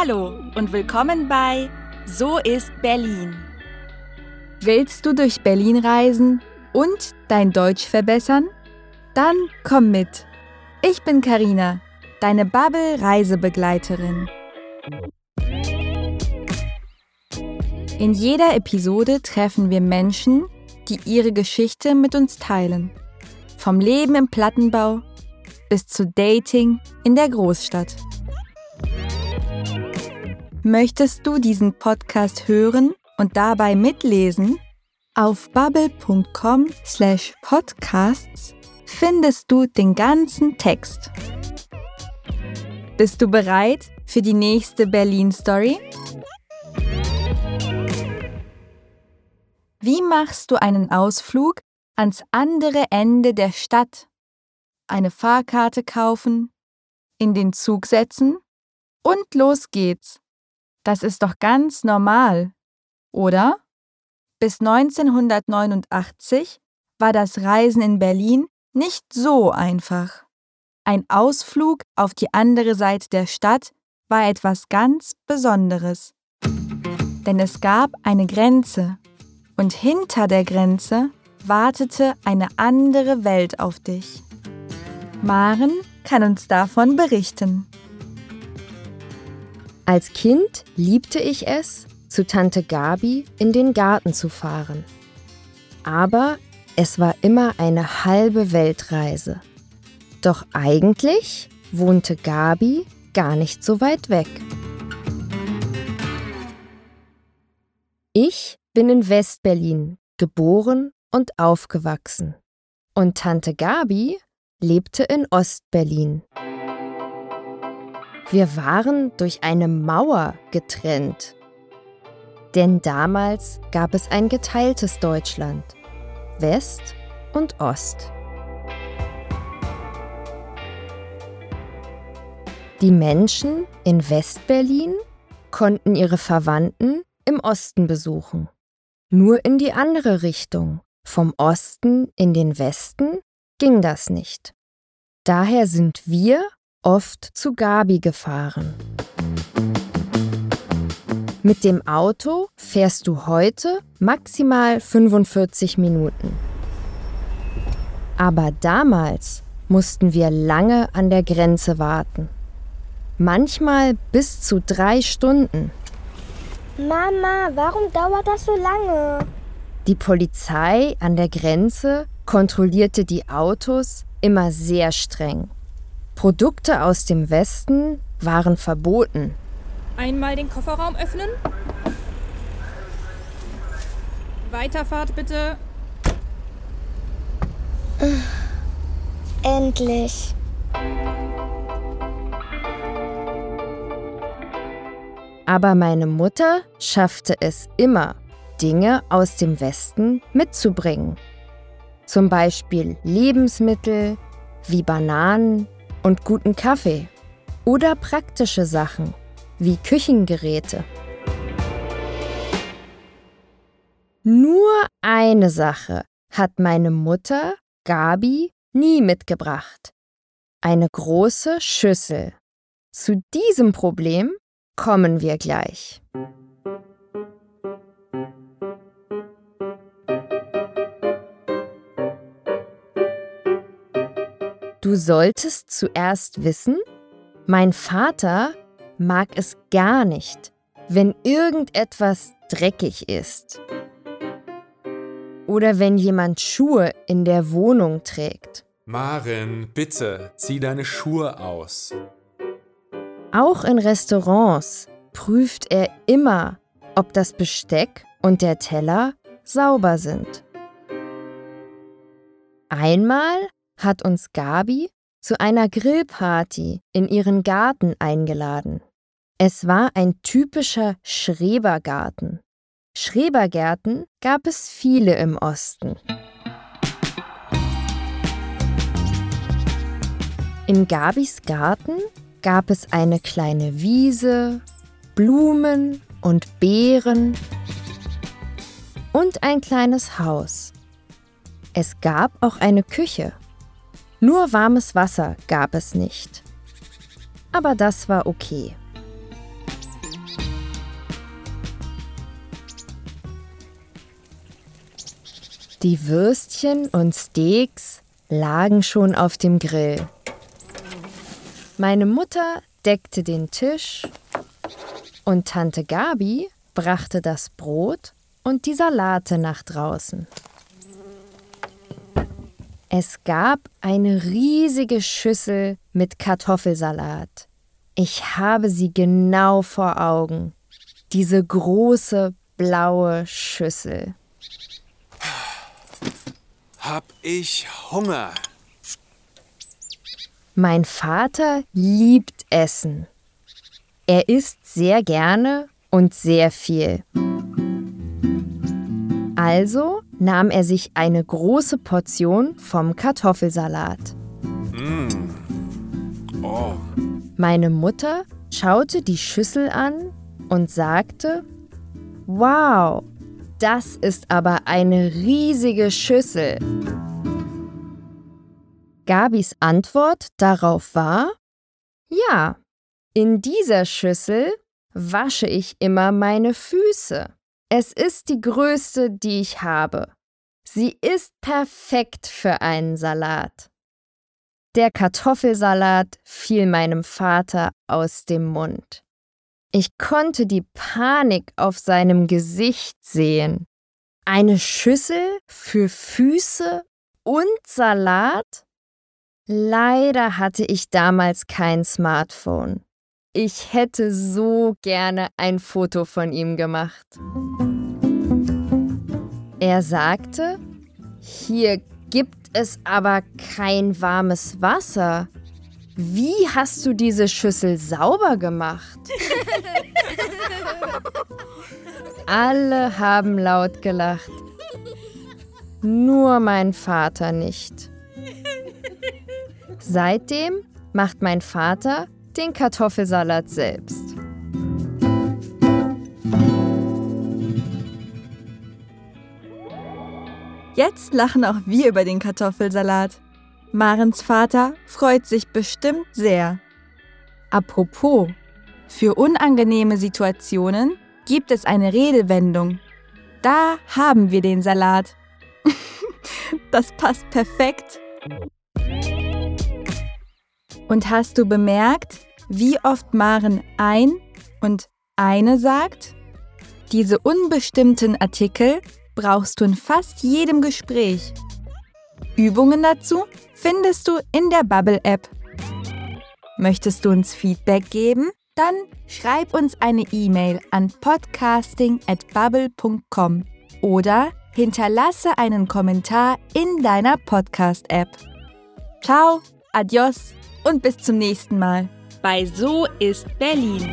Hallo und willkommen bei So ist Berlin. Willst du durch Berlin reisen und dein Deutsch verbessern? Dann komm mit. Ich bin Karina, deine Bubble Reisebegleiterin. In jeder Episode treffen wir Menschen, die ihre Geschichte mit uns teilen. Vom Leben im Plattenbau bis zu Dating in der Großstadt. Möchtest du diesen Podcast hören und dabei mitlesen? Auf bubble.com/podcasts findest du den ganzen Text. Bist du bereit für die nächste Berlin Story? Wie machst du einen Ausflug ans andere Ende der Stadt? Eine Fahrkarte kaufen, in den Zug setzen und los geht's. Das ist doch ganz normal, oder? Bis 1989 war das Reisen in Berlin nicht so einfach. Ein Ausflug auf die andere Seite der Stadt war etwas ganz Besonderes. Denn es gab eine Grenze und hinter der Grenze wartete eine andere Welt auf dich. Maren kann uns davon berichten. Als Kind liebte ich es, zu Tante Gabi in den Garten zu fahren. Aber es war immer eine halbe Weltreise. Doch eigentlich wohnte Gabi gar nicht so weit weg. Ich bin in Westberlin geboren und aufgewachsen. Und Tante Gabi lebte in Ostberlin. Wir waren durch eine Mauer getrennt. Denn damals gab es ein geteiltes Deutschland, West und Ost. Die Menschen in Westberlin konnten ihre Verwandten im Osten besuchen. Nur in die andere Richtung, vom Osten in den Westen, ging das nicht. Daher sind wir oft zu Gabi gefahren. Mit dem Auto fährst du heute maximal 45 Minuten. Aber damals mussten wir lange an der Grenze warten. Manchmal bis zu drei Stunden. Mama, warum dauert das so lange? Die Polizei an der Grenze kontrollierte die Autos immer sehr streng. Produkte aus dem Westen waren verboten. Einmal den Kofferraum öffnen. Weiterfahrt bitte. Endlich. Aber meine Mutter schaffte es immer, Dinge aus dem Westen mitzubringen. Zum Beispiel Lebensmittel wie Bananen, und guten Kaffee oder praktische Sachen wie Küchengeräte. Nur eine Sache hat meine Mutter, Gabi, nie mitgebracht. Eine große Schüssel. Zu diesem Problem kommen wir gleich. Du solltest zuerst wissen, mein Vater mag es gar nicht, wenn irgendetwas dreckig ist. Oder wenn jemand Schuhe in der Wohnung trägt. Maren, bitte, zieh deine Schuhe aus. Auch in Restaurants prüft er immer, ob das Besteck und der Teller sauber sind. Einmal hat uns Gabi zu einer Grillparty in ihren Garten eingeladen. Es war ein typischer Schrebergarten. Schrebergärten gab es viele im Osten. In Gabis Garten gab es eine kleine Wiese, Blumen und Beeren und ein kleines Haus. Es gab auch eine Küche. Nur warmes Wasser gab es nicht. Aber das war okay. Die Würstchen und Steaks lagen schon auf dem Grill. Meine Mutter deckte den Tisch und Tante Gabi brachte das Brot und die Salate nach draußen. Es gab eine riesige Schüssel mit Kartoffelsalat. Ich habe sie genau vor Augen. Diese große blaue Schüssel. Hab ich Hunger. Mein Vater liebt Essen. Er isst sehr gerne und sehr viel. Also nahm er sich eine große Portion vom Kartoffelsalat. Oh, Meine Mutter schaute die Schüssel an und sagte, Wow, das ist aber eine riesige Schüssel. Gabis Antwort darauf war, Ja, in dieser Schüssel wasche ich immer meine Füße. Es ist die größte, die ich habe. Sie ist perfekt für einen Salat. Der Kartoffelsalat fiel meinem Vater aus dem Mund. Ich konnte die Panik auf seinem Gesicht sehen. Eine Schüssel für Füße und Salat? Leider hatte ich damals kein Smartphone. Ich hätte so gerne ein Foto von ihm gemacht. Er sagte, hier gibt es aber kein warmes Wasser. Wie hast du diese Schüssel sauber gemacht? Alle haben laut gelacht. Nur mein Vater nicht. Seitdem macht mein Vater den Kartoffelsalat selbst. Jetzt lachen auch wir über den Kartoffelsalat. Marens Vater freut sich bestimmt sehr. Apropos, für unangenehme Situationen gibt es eine Redewendung. Da haben wir den Salat. das passt perfekt. Und hast du bemerkt, wie oft Maren ein und eine sagt? Diese unbestimmten Artikel brauchst du in fast jedem Gespräch. Übungen dazu findest du in der Bubble-App. Möchtest du uns Feedback geben? Dann schreib uns eine E-Mail an podcasting@bubble.com oder hinterlasse einen Kommentar in deiner Podcast-App. Ciao, adios und bis zum nächsten Mal. Bei So ist Berlin.